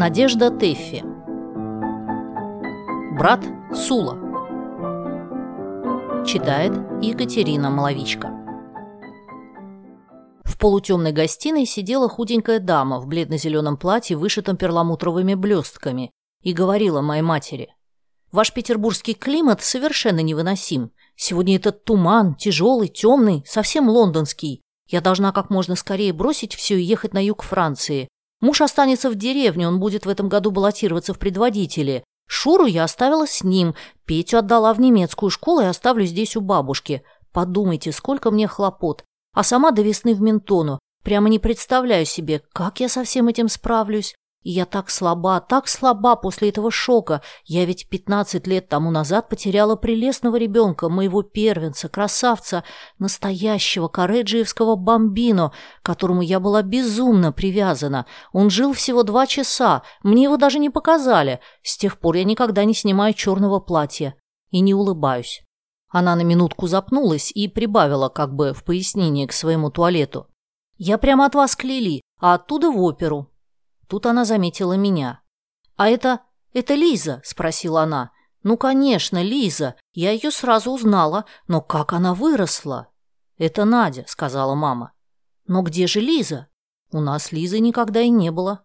Надежда Тэффи Брат Сула Читает Екатерина Маловичка В полутемной гостиной сидела худенькая дама в бледно-зеленом платье, вышитом перламутровыми блестками, и говорила моей матери. «Ваш петербургский климат совершенно невыносим. Сегодня этот туман, тяжелый, темный, совсем лондонский. Я должна как можно скорее бросить все и ехать на юг Франции. Муж останется в деревне, он будет в этом году баллотироваться в предводители. Шуру я оставила с ним, Петю отдала в немецкую школу и оставлю здесь у бабушки. Подумайте, сколько мне хлопот. А сама до весны в Ментону. Прямо не представляю себе, как я со всем этим справлюсь. Я так слаба, так слаба после этого шока. Я ведь 15 лет тому назад потеряла прелестного ребенка, моего первенца, красавца, настоящего кареджиевского бомбино, к которому я была безумно привязана. Он жил всего два часа, мне его даже не показали. С тех пор я никогда не снимаю черного платья и не улыбаюсь. Она на минутку запнулась и прибавила как бы в пояснение к своему туалету. «Я прямо от вас клели, а оттуда в оперу. Тут она заметила меня. «А это... это Лиза?» – спросила она. «Ну, конечно, Лиза. Я ее сразу узнала. Но как она выросла?» «Это Надя», – сказала мама. «Но где же Лиза?» «У нас Лизы никогда и не было».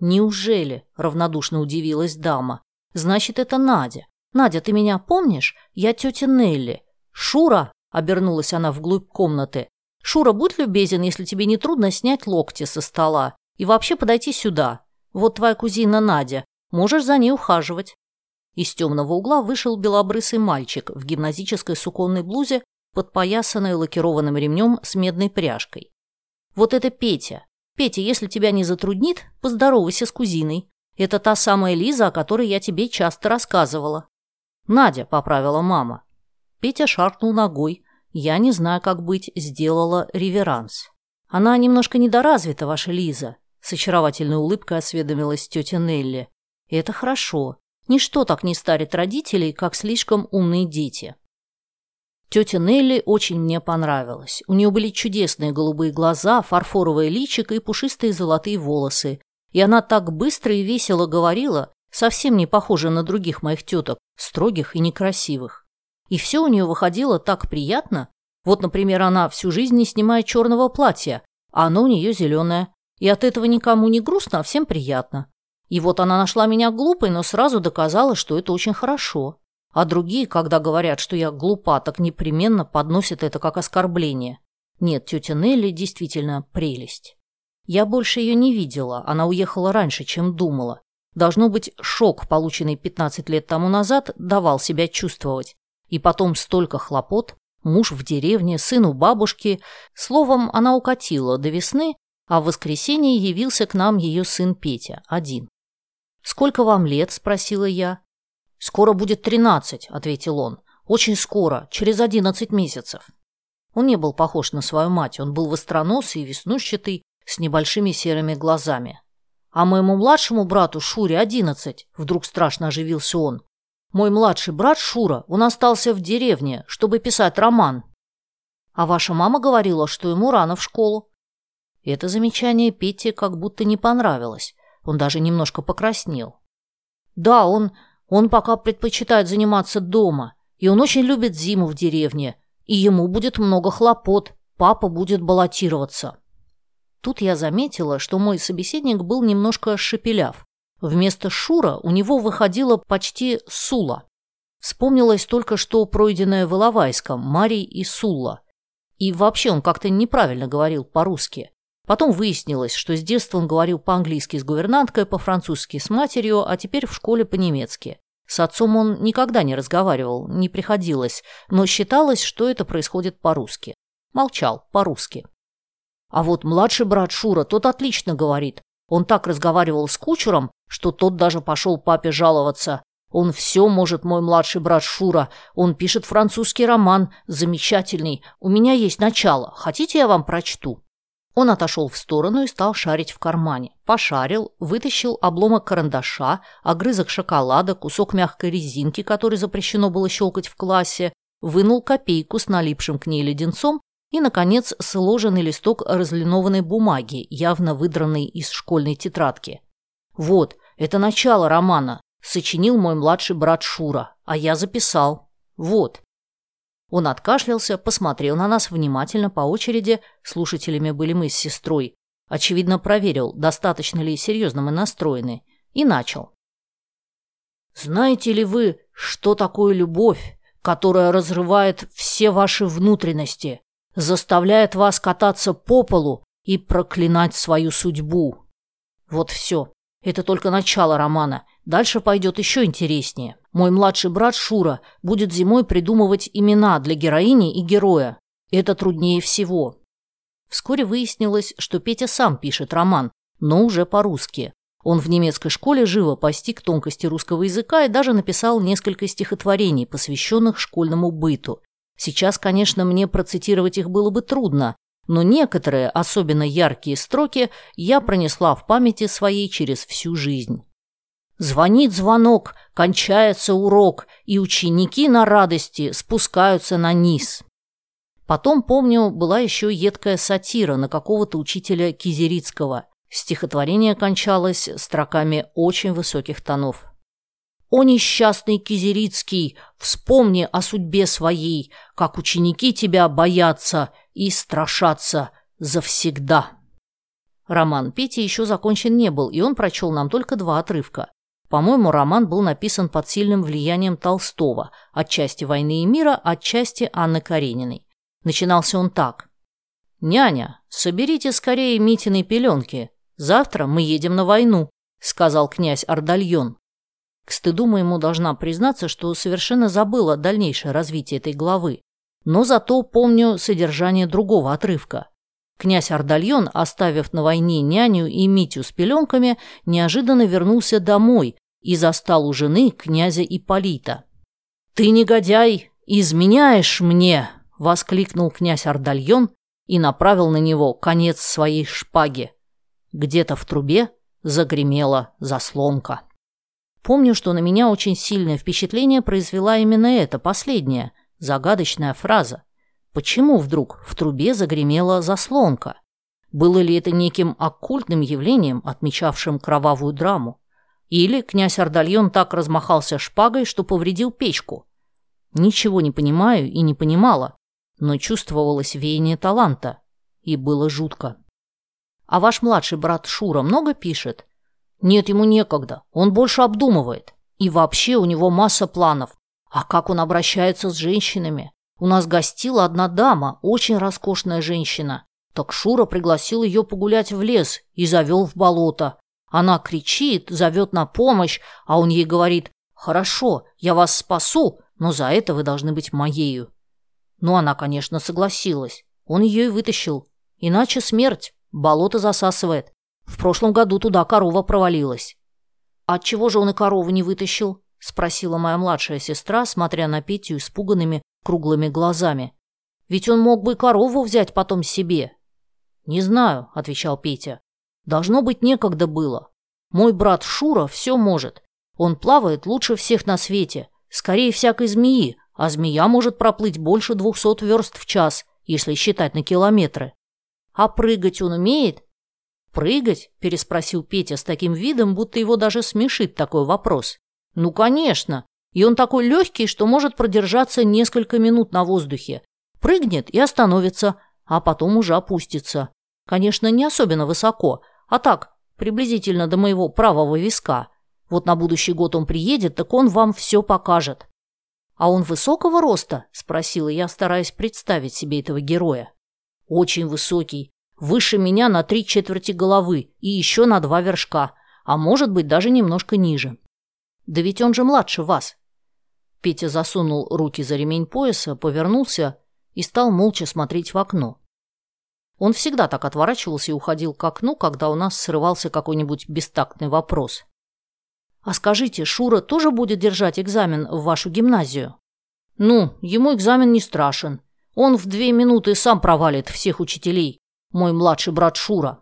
«Неужели?» – равнодушно удивилась дама. «Значит, это Надя. Надя, ты меня помнишь? Я тетя Нелли. Шура!» – обернулась она вглубь комнаты. «Шура, будь любезен, если тебе не трудно снять локти со стола. И вообще подойти сюда. Вот твоя кузина Надя. Можешь за ней ухаживать». Из темного угла вышел белобрысый мальчик в гимназической суконной блузе, подпоясанной лакированным ремнем с медной пряжкой. «Вот это Петя. Петя, если тебя не затруднит, поздоровайся с кузиной. Это та самая Лиза, о которой я тебе часто рассказывала». «Надя», — поправила мама. Петя шаркнул ногой. Я, не знаю, как быть, сделала реверанс. «Она немножко недоразвита, ваша Лиза. С очаровательной улыбкой осведомилась тетя Нелли. И это хорошо. Ничто так не старит родителей, как слишком умные дети. Тетя Нелли очень мне понравилась. У нее были чудесные голубые глаза, фарфоровое личико и пушистые золотые волосы. И она так быстро и весело говорила, совсем не похожа на других моих теток, строгих и некрасивых. И все у нее выходило так приятно. Вот, например, она всю жизнь не снимает черного платья, а оно у нее зеленое. И от этого никому не грустно, а всем приятно. И вот она нашла меня глупой, но сразу доказала, что это очень хорошо. А другие, когда говорят, что я глупа, так непременно подносят это как оскорбление. Нет, тетя Нелли действительно прелесть. Я больше ее не видела, она уехала раньше, чем думала. Должно быть, шок, полученный 15 лет тому назад, давал себя чувствовать. И потом столько хлопот, муж в деревне, сын у бабушки. Словом, она укатила до весны, а в воскресенье явился к нам ее сын Петя, один. «Сколько вам лет?» – спросила я. «Скоро будет тринадцать», – ответил он. «Очень скоро, через одиннадцать месяцев». Он не был похож на свою мать, он был востроносый и веснущатый, с небольшими серыми глазами. «А моему младшему брату Шуре одиннадцать», – вдруг страшно оживился он. «Мой младший брат Шура, он остался в деревне, чтобы писать роман». «А ваша мама говорила, что ему рано в школу». Это замечание Пете как будто не понравилось. Он даже немножко покраснел. Да, он, он пока предпочитает заниматься дома, и он очень любит зиму в деревне, и ему будет много хлопот, папа будет баллотироваться. Тут я заметила, что мой собеседник был немножко шепеляв. Вместо Шура у него выходило почти Сула. Вспомнилось только что пройденное в Иловайском, Марий и Сулла. И вообще он как-то неправильно говорил по-русски. Потом выяснилось, что с детства он говорил по-английски с гувернанткой, по-французски с матерью, а теперь в школе по-немецки. С отцом он никогда не разговаривал, не приходилось, но считалось, что это происходит по-русски. Молчал, по-русски. А вот младший брат Шура, тот отлично говорит. Он так разговаривал с кучером, что тот даже пошел папе жаловаться. Он все может, мой младший брат Шура. Он пишет французский роман, замечательный. У меня есть начало. Хотите, я вам прочту? Он отошел в сторону и стал шарить в кармане. Пошарил, вытащил обломок карандаша, огрызок шоколада, кусок мягкой резинки, который запрещено было щелкать в классе, вынул копейку с налипшим к ней леденцом и, наконец, сложенный листок разлинованной бумаги, явно выдранный из школьной тетрадки. «Вот, Это начало романа. Сочинил мой младший брат Шура, а я записал. Вот. Он откашлялся, посмотрел на нас внимательно по очереди, слушателями были мы с сестрой, очевидно проверил, достаточно ли серьезно мы настроены, и начал. «Знаете ли вы, что такое любовь, которая разрывает все ваши внутренности, заставляет вас кататься по полу и проклинать свою судьбу?» Вот все. Это только начало романа. Дальше пойдет еще интереснее. Мой младший брат Шура будет зимой придумывать имена для героини и героя. Это труднее всего. Вскоре выяснилось, что Петя сам пишет роман, но уже по-русски. Он в немецкой школе живо постиг тонкости русского языка и даже написал несколько стихотворений, посвященных школьному быту. Сейчас, конечно, мне процитировать их было бы трудно, но некоторые, особенно яркие строки, я пронесла в памяти своей через всю жизнь. Звонит звонок, кончается урок, и ученики на радости спускаются на низ. Потом, помню, была еще едкая сатира на какого-то учителя Кизерицкого. Стихотворение кончалось строками очень высоких тонов. «О несчастный Кизерицкий, вспомни о судьбе своей, как ученики тебя боятся и страшатся завсегда». Роман Пети еще закончен не был, и он прочел нам только два отрывка. По-моему, роман был написан под сильным влиянием Толстого, отчасти «Войны и мира», отчасти Анны Карениной. Начинался он так. «Няня, соберите скорее Митиной пеленки. Завтра мы едем на войну», — сказал князь Ардальон. К стыду моему должна признаться, что совершенно забыла дальнейшее развитие этой главы, но зато помню содержание другого отрывка. Князь Ардальон, оставив на войне няню и Митю с пеленками, неожиданно вернулся домой и застал у жены князя Ипполита. «Ты, негодяй, изменяешь мне!» — воскликнул князь Ардальон и направил на него конец своей шпаги. Где-то в трубе загремела заслонка. Помню, что на меня очень сильное впечатление произвела именно эта последняя, загадочная фраза. Почему вдруг в трубе загремела заслонка? Было ли это неким оккультным явлением, отмечавшим кровавую драму? Или князь Ардальон так размахался шпагой, что повредил печку? Ничего не понимаю и не понимала, но чувствовалось веяние таланта, и было жутко. А ваш младший брат Шура много пишет? Нет, ему некогда, он больше обдумывает. И вообще у него масса планов. А как он обращается с женщинами? У нас гостила одна дама, очень роскошная женщина. Так Шура пригласил ее погулять в лес и завел в болото. Она кричит, зовет на помощь, а он ей говорит «Хорошо, я вас спасу, но за это вы должны быть моею». Ну, она, конечно, согласилась. Он ее и вытащил. Иначе смерть. Болото засасывает. В прошлом году туда корова провалилась. «От чего же он и корову не вытащил?» — спросила моя младшая сестра, смотря на Петю испуганными круглыми глазами. «Ведь он мог бы корову взять потом себе». «Не знаю», — отвечал Петя. «Должно быть, некогда было. Мой брат Шура все может. Он плавает лучше всех на свете, скорее всякой змеи, а змея может проплыть больше двухсот верст в час, если считать на километры. А прыгать он умеет?» «Прыгать?» – переспросил Петя с таким видом, будто его даже смешит такой вопрос. «Ну, конечно. И он такой легкий, что может продержаться несколько минут на воздухе. Прыгнет и остановится, а потом уже опустится. Конечно, не особенно высоко, а так, приблизительно до моего правого виска. Вот на будущий год он приедет, так он вам все покажет». «А он высокого роста?» – спросила я, стараясь представить себе этого героя. «Очень высокий. Выше меня на три четверти головы и еще на два вершка, а может быть даже немножко ниже. Да ведь он же младше вас. Петя засунул руки за ремень пояса, повернулся и стал молча смотреть в окно. Он всегда так отворачивался и уходил к окну, когда у нас срывался какой-нибудь бестактный вопрос. «А скажите, Шура тоже будет держать экзамен в вашу гимназию?» «Ну, ему экзамен не страшен. Он в две минуты сам провалит всех учителей мой младший брат Шура.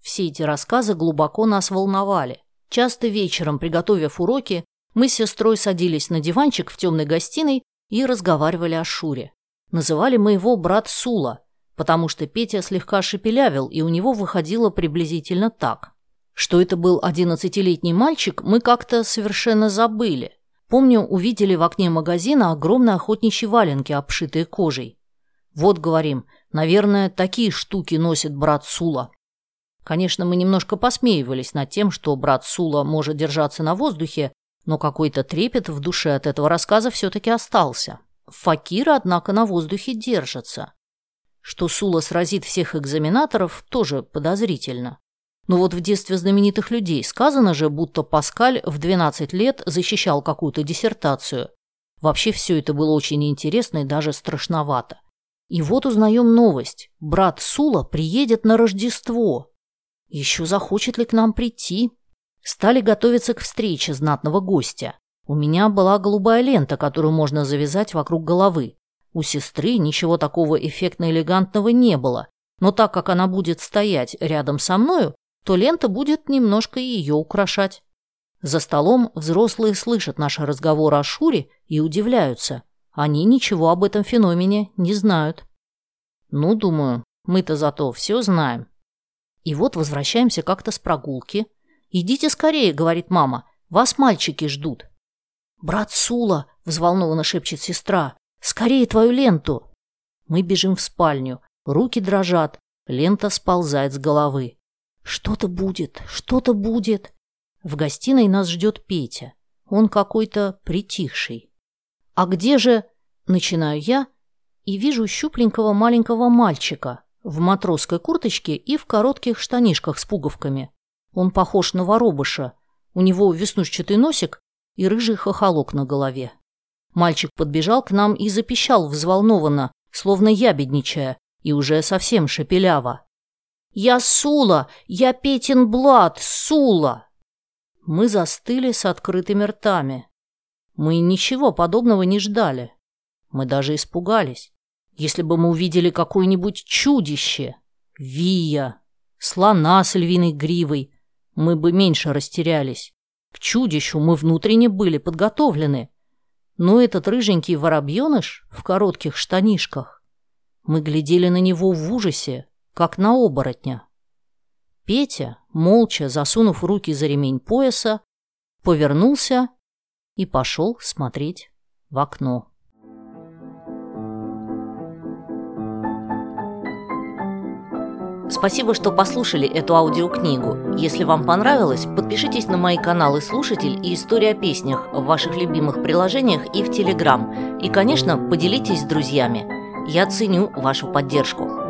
Все эти рассказы глубоко нас волновали. Часто вечером, приготовив уроки, мы с сестрой садились на диванчик в темной гостиной и разговаривали о Шуре. Называли мы его брат Сула, потому что Петя слегка шепелявил, и у него выходило приблизительно так. Что это был одиннадцатилетний мальчик, мы как-то совершенно забыли. Помню, увидели в окне магазина огромные охотничьи валенки, обшитые кожей. Вот, говорим, наверное, такие штуки носит брат Сула. Конечно, мы немножко посмеивались над тем, что брат Сула может держаться на воздухе, но какой-то трепет в душе от этого рассказа все-таки остался. Факира, однако, на воздухе держится. Что Сула сразит всех экзаменаторов, тоже подозрительно. Но вот в детстве знаменитых людей сказано же, будто Паскаль в 12 лет защищал какую-то диссертацию. Вообще все это было очень интересно и даже страшновато. И вот узнаем новость. Брат Сула приедет на Рождество. Еще захочет ли к нам прийти? Стали готовиться к встрече знатного гостя. У меня была голубая лента, которую можно завязать вокруг головы. У сестры ничего такого эффектно-элегантного не было, но так как она будет стоять рядом со мною, то лента будет немножко ее украшать. За столом взрослые слышат наши разговоры о Шуре и удивляются. Они ничего об этом феномене не знают. Ну, думаю, мы-то зато все знаем. И вот возвращаемся как-то с прогулки. «Идите скорее», — говорит мама, — «вас мальчики ждут». «Брат Сула», — взволнованно шепчет сестра, Скорее твою ленту!» Мы бежим в спальню. Руки дрожат. Лента сползает с головы. «Что-то будет, что-то будет!» В гостиной нас ждет Петя. Он какой-то притихший. «А где же...» — начинаю я и вижу щупленького маленького мальчика в матросской курточке и в коротких штанишках с пуговками. Он похож на воробыша. У него веснушчатый носик и рыжий хохолок на голове. Мальчик подбежал к нам и запищал взволнованно, словно ябедничая, и уже совсем шепеляво. «Я Сула! Я Петин Блад! Сула!» Мы застыли с открытыми ртами. Мы ничего подобного не ждали. Мы даже испугались. Если бы мы увидели какое-нибудь чудище, вия, слона с львиной гривой, мы бы меньше растерялись. К чудищу мы внутренне были подготовлены. Но этот рыженький воробьеныш в коротких штанишках. Мы глядели на него в ужасе, как на оборотня. Петя, молча засунув руки за ремень пояса, повернулся и пошел смотреть в окно. Спасибо, что послушали эту аудиокнигу. Если вам понравилось, подпишитесь на мои каналы «Слушатель» и «История о песнях» в ваших любимых приложениях и в Телеграм. И, конечно, поделитесь с друзьями. Я ценю вашу поддержку.